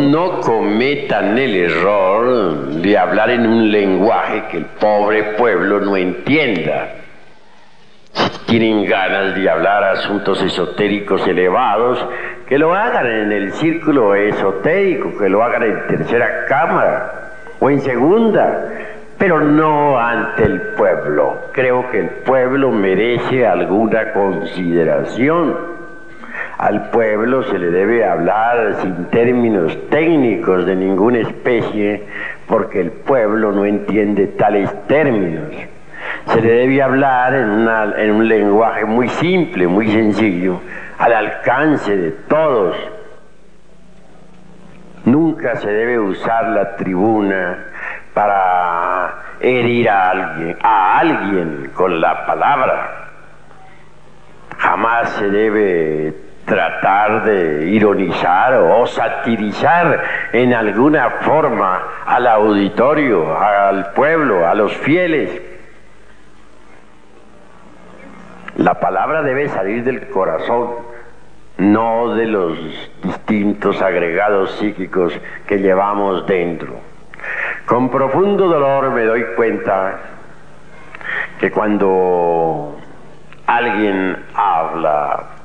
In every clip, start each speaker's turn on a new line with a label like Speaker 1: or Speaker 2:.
Speaker 1: No cometan el error de hablar en un lenguaje que el pobre pueblo no entienda. Si tienen ganas de hablar asuntos esotéricos elevados, que lo hagan en el círculo esotérico, que lo hagan en tercera cámara o en segunda, pero no ante el pueblo. Creo que el pueblo merece alguna consideración. Al pueblo se le debe hablar sin términos técnicos de ninguna especie, porque el pueblo no entiende tales términos. Se le debe hablar en, en un lenguaje muy simple, muy sencillo, al alcance de todos. Nunca se debe usar la tribuna para herir a alguien, a alguien con la palabra. Jamás se debe tratar de ironizar o satirizar en alguna forma al auditorio, al pueblo, a los fieles. La palabra debe salir del corazón, no de los distintos agregados psíquicos que llevamos dentro. Con profundo dolor me doy cuenta que cuando alguien habla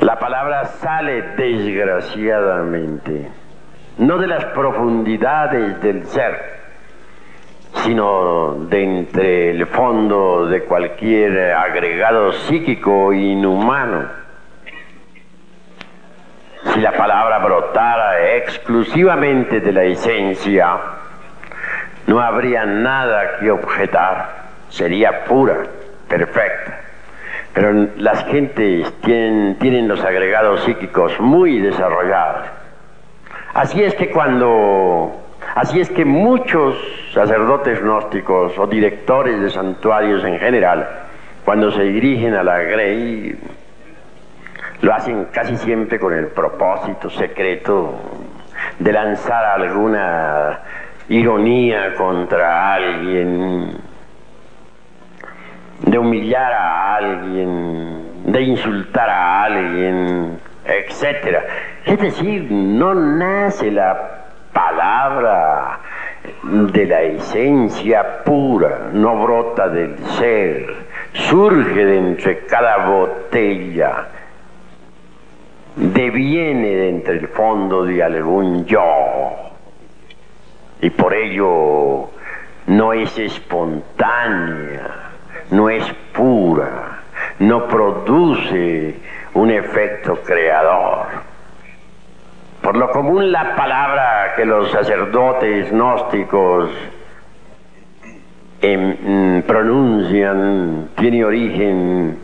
Speaker 1: La palabra sale desgraciadamente, no de las profundidades del ser, sino de entre el fondo de cualquier agregado psíquico inhumano. Si la palabra brotara exclusivamente de la esencia, no habría nada que objetar, sería pura, perfecta. Pero las gentes tienen, tienen los agregados psíquicos muy desarrollados. Así es que cuando, así es que muchos sacerdotes gnósticos o directores de santuarios en general, cuando se dirigen a la Grey, lo hacen casi siempre con el propósito secreto de lanzar alguna ironía contra alguien de humillar a alguien, de insultar a alguien, etc. Es decir, no nace la palabra de la esencia pura, no brota del ser, surge de entre cada botella, deviene de entre el fondo de algún yo, y por ello no es espontánea no es pura, no produce un efecto creador. Por lo común la palabra que los sacerdotes gnósticos em, pronuncian tiene origen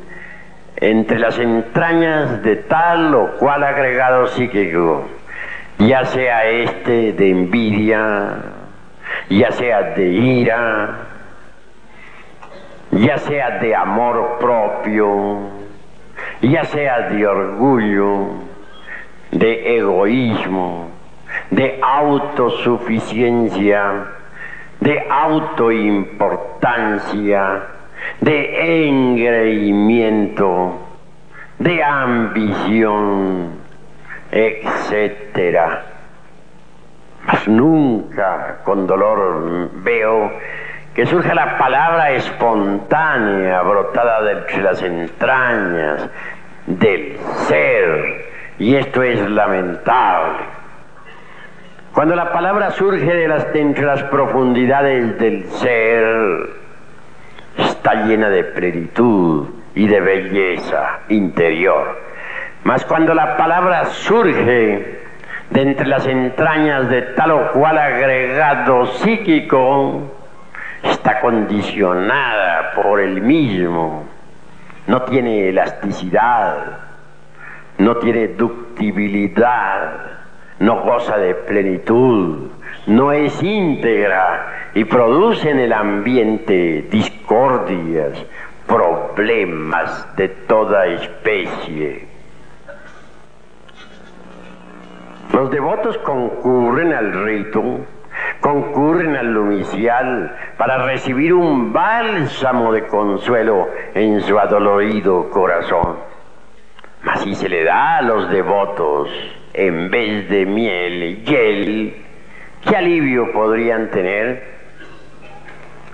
Speaker 1: entre las entrañas de tal o cual agregado psíquico, ya sea este de envidia, ya sea de ira, ya sea de amor propio, ya sea de orgullo, de egoísmo, de autosuficiencia, de autoimportancia, de engreimiento, de ambición, etcétera. Mas nunca con dolor veo que surja la palabra espontánea, brotada de las entrañas del ser, y esto es lamentable. Cuando la palabra surge de las, entre las profundidades del ser, está llena de plenitud y de belleza interior. Mas cuando la palabra surge de entre las entrañas de tal o cual agregado psíquico, está condicionada por el mismo, no tiene elasticidad, no tiene ductibilidad, no goza de plenitud, no es íntegra y produce en el ambiente discordias, problemas de toda especie. Los devotos concurren al rito concurren al lumicial para recibir un bálsamo de consuelo en su adolorido corazón. Mas si se le da a los devotos en vez de miel, hiel, ¿qué alivio podrían tener?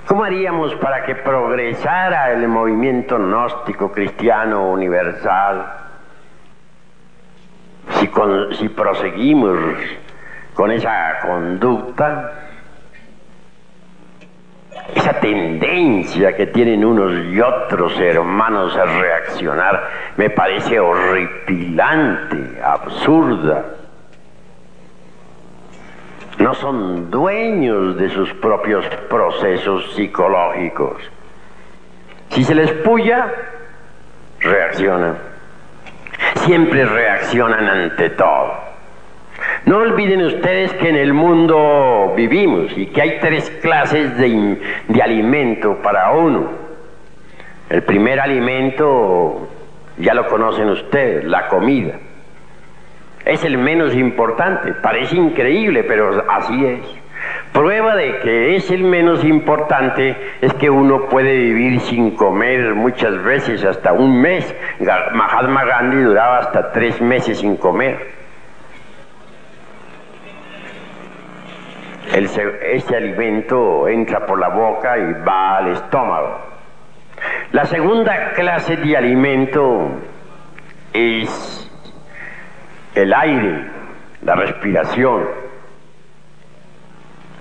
Speaker 1: ¿Cómo haríamos para que progresara el movimiento gnóstico cristiano universal? Si, si proseguimos con esa conducta, esa tendencia que tienen unos y otros hermanos a reaccionar me parece horripilante, absurda. No son dueños de sus propios procesos psicológicos. Si se les puya, reaccionan. Siempre reaccionan ante todo. No olviden ustedes que en el mundo vivimos y que hay tres clases de, alimento para uno. El primer alimento, ya lo conocen ustedes, la comida. Es el menos importante, parece increíble, pero así es. Prueba de que es el menos importante es que uno puede vivir sin comer muchas veces hasta un mes. Mahatma Gandhi duraba hasta tres meses sin comer. Ese alimento entra por la boca y va al estómago. La segunda clase de alimento es el aire, la respiración.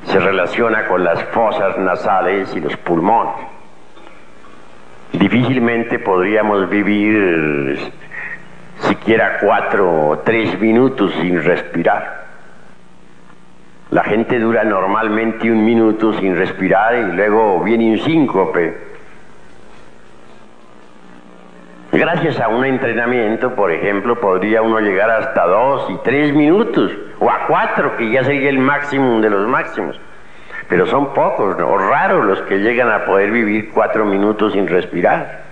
Speaker 1: Se relaciona con las fosas nasales y los pulmones. Difícilmente podríamos vivir siquiera cuatro o tres minutos sin respirar. La gente dura normalmente un minuto sin respirar y luego viene un síncope. Gracias a un entrenamiento, por ejemplo, podría uno llegar hasta dos y tres minutos, o a cuatro, que ya sería el máximo de los máximos. Pero son pocos, o raros los que llegan a poder vivir cuatro minutos sin respirar.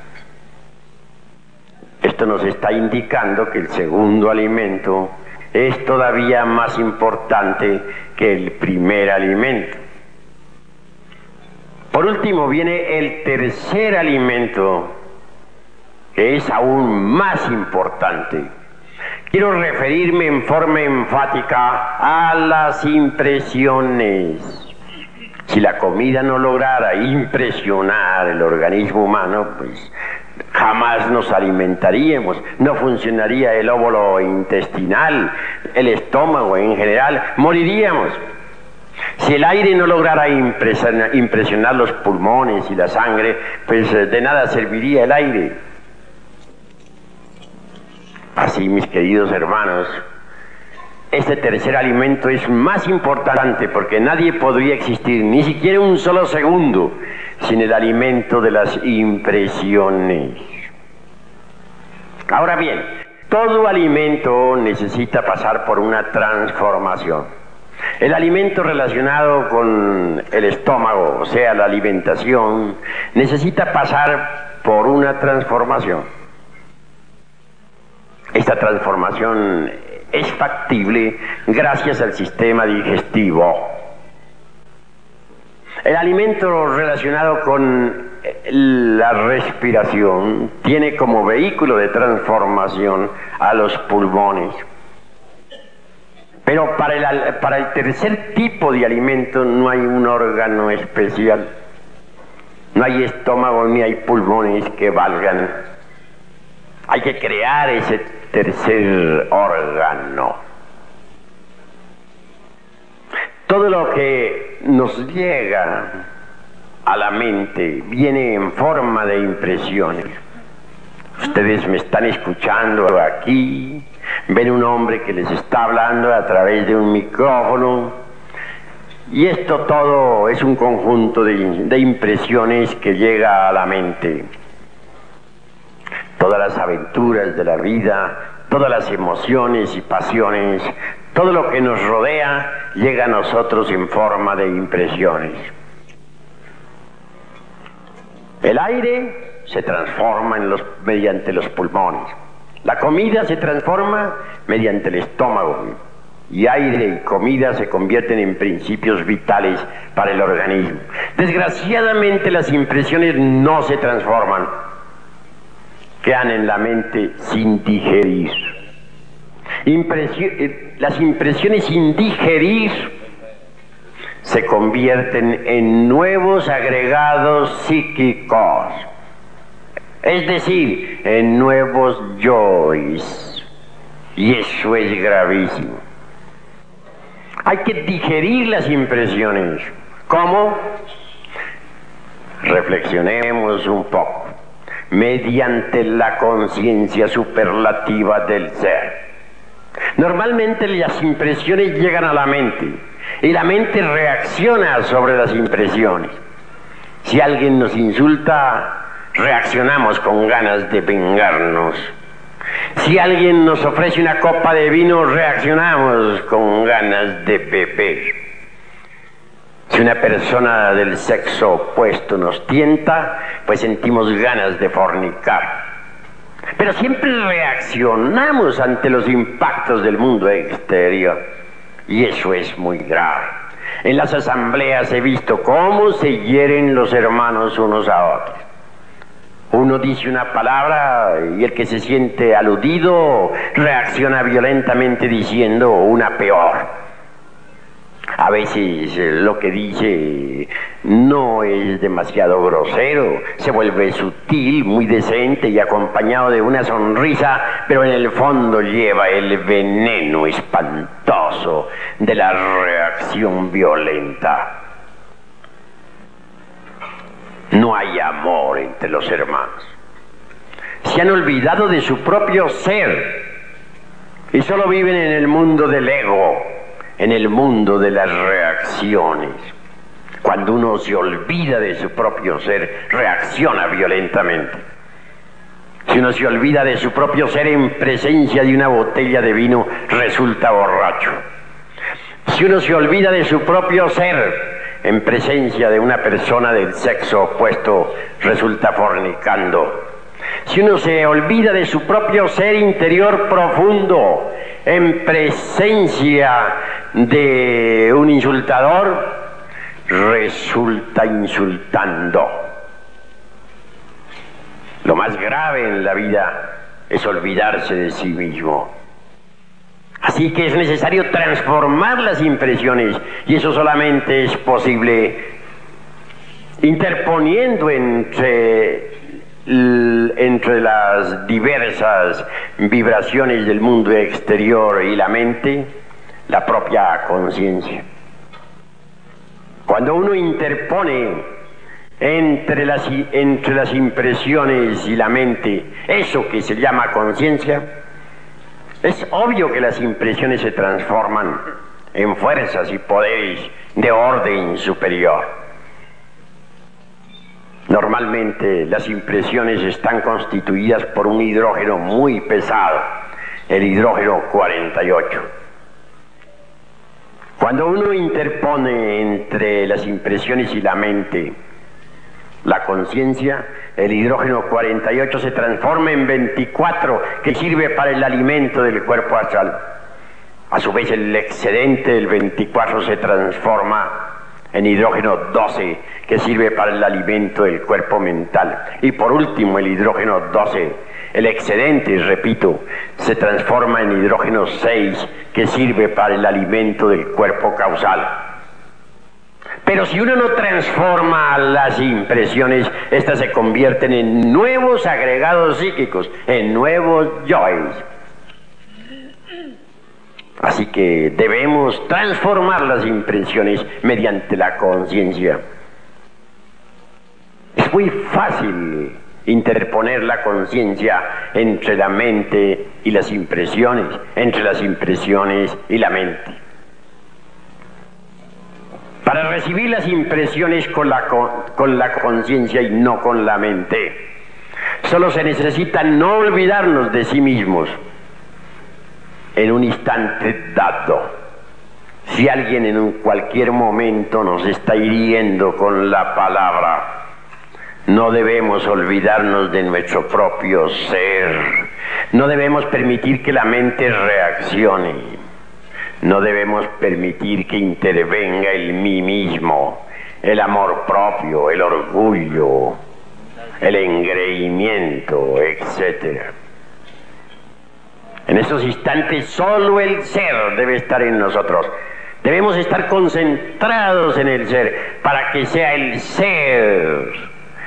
Speaker 1: Esto nos está indicando que el segundo alimento es todavía más importante que el primer alimento. Por último viene el tercer alimento, que es aún más importante. Quiero referirme en forma enfática a las impresiones. Si la comida no lograra impresionar el organismo humano, pues jamás nos alimentaríamos, no funcionaría el óvulo intestinal, el estómago en general, moriríamos. Si el aire no lograra impresionar, los pulmones y la sangre, pues eh, de nada serviría el aire. Así, mis queridos hermanos, este tercer alimento es más importante porque nadie podría existir ni siquiera un solo segundo sin el alimento de las impresiones. Ahora bien, todo alimento necesita pasar por una transformación. El alimento relacionado con el estómago, o sea, la alimentación, necesita pasar por una transformación. Esta transformación es factible gracias al sistema digestivo. El alimento relacionado con la respiración tiene como vehículo de transformación a los pulmones. Pero para el, para el tercer tipo de alimento no hay un órgano especial. No hay estómago ni hay pulmones que valgan. Hay que crear ese tercer órgano. Todo lo que nos llega a la mente viene en forma de impresiones. Ustedes me están escuchando aquí, ven un hombre que les está hablando a través de un micrófono y esto todo es un conjunto de, de impresiones que llega a la mente todas las aventuras de la vida, todas las emociones y pasiones, todo lo que nos rodea llega a nosotros en forma de impresiones. El aire se transforma en los, mediante los pulmones. La comida se transforma mediante el estómago. Y aire y comida se convierten en principios vitales para el organismo. Desgraciadamente las impresiones no se transforman quedan en la mente sin digerir. Eh, las impresiones sin digerir se convierten en nuevos agregados psíquicos, es decir, en nuevos yois. Y eso es gravísimo. Hay que digerir las impresiones. ¿Cómo? Reflexionemos un poco. Mediante la conciencia superlativa del ser. Normalmente las impresiones llegan a la mente y la mente reacciona sobre las impresiones. Si alguien nos insulta, reaccionamos con ganas de vengarnos. Si alguien nos ofrece una copa de vino, reaccionamos con ganas de beber. Si una persona del sexo opuesto nos tienta, pues sentimos ganas de fornicar. Pero siempre reaccionamos ante los impactos del mundo exterior. Y eso es muy grave. En las asambleas he visto cómo se hieren los hermanos unos a otros. Uno dice una palabra y el que se siente aludido reacciona violentamente diciendo una peor. A veces eh, lo que dice no es demasiado grosero, se vuelve sutil, muy decente y acompañado de una sonrisa, pero en el fondo lleva el veneno espantoso de la reacción violenta. No hay amor entre los hermanos. Se han olvidado de su propio ser y solo viven en el mundo del ego en el mundo de las reacciones. Cuando uno se olvida de su propio ser, reacciona violentamente. Si uno se olvida de su propio ser en presencia de una botella de vino, resulta borracho. Si uno se olvida de su propio ser en presencia de una persona del sexo opuesto, resulta fornicando. Si uno se olvida de su propio ser interior profundo en presencia de un insultador, resulta insultando. Lo más grave en la vida es olvidarse de sí mismo. Así que es necesario transformar las impresiones y eso solamente es posible interponiendo entre entre las diversas vibraciones del mundo exterior y la mente, la propia conciencia. Cuando uno interpone entre las, entre las impresiones y la mente eso que se llama conciencia, es obvio que las impresiones se transforman en fuerzas y poderes de orden superior. Normalmente las impresiones están constituidas por un hidrógeno muy pesado, el hidrógeno 48. Cuando uno interpone entre las impresiones y la mente la conciencia, el hidrógeno 48 se transforma en 24 que sirve para el alimento del cuerpo astral. A su vez el excedente del 24 se transforma en hidrógeno 12, que sirve para el alimento del cuerpo mental. Y por último, el hidrógeno 12, el excedente, repito, se transforma en hidrógeno 6, que sirve para el alimento del cuerpo causal. Pero si uno no transforma las impresiones, estas se convierten en nuevos agregados psíquicos, en nuevos joys Así que debemos transformar las impresiones mediante la conciencia. Es muy fácil interponer la conciencia entre la mente y las impresiones, entre las impresiones y la mente. Para recibir las impresiones con la, con la conciencia y no con la mente, solo se necesita no olvidarnos de sí mismos en un instante dado. Si alguien en un cualquier momento nos está hiriendo con la palabra, no debemos olvidarnos de nuestro propio ser. No debemos permitir que la mente reaccione. No debemos permitir que intervenga el mí mismo, el amor propio, el orgullo. el engreimiento, etc. En esos instantes solo el ser debe estar en nosotros. Debemos estar concentrados en el ser para que sea el ser,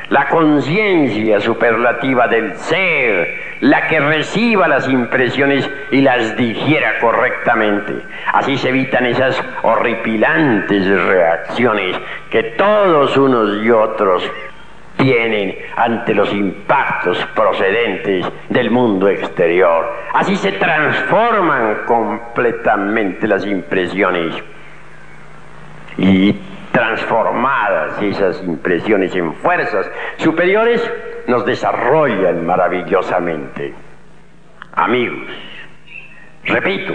Speaker 1: la conciencia superlativa del ser, la que reciba las impresiones y las digiera correctamente. Así se evitan esas horripilantes reacciones que todos unos y otros tienen ante los impactos procedentes del mundo exterior. Así se transforman completamente las impresiones y transformadas esas impresiones en fuerzas superiores nos desarrollan maravillosamente. Amigos, repito,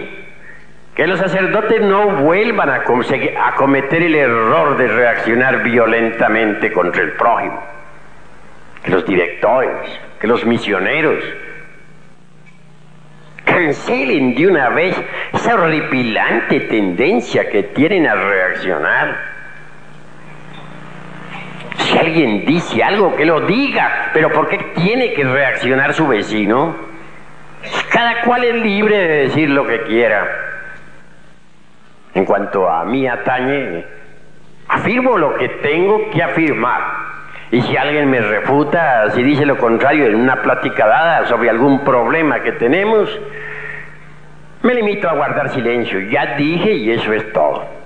Speaker 1: que los sacerdotes no vuelvan a, a cometer el error de reaccionar violentamente contra el prójimo que los directores, que los misioneros cancelen de una vez esa horripilante tendencia que tienen a reaccionar. Si alguien dice algo, que lo diga, pero ¿por qué tiene que reaccionar su vecino? Cada cual es libre de decir lo que quiera. En cuanto a mí atañe, afirmo lo que tengo que afirmar y si alguien me refuta, si dice lo contrario en una plática dada sobre algún problema que tenemos, me limito a guardar silencio. Ya dije y eso es todo.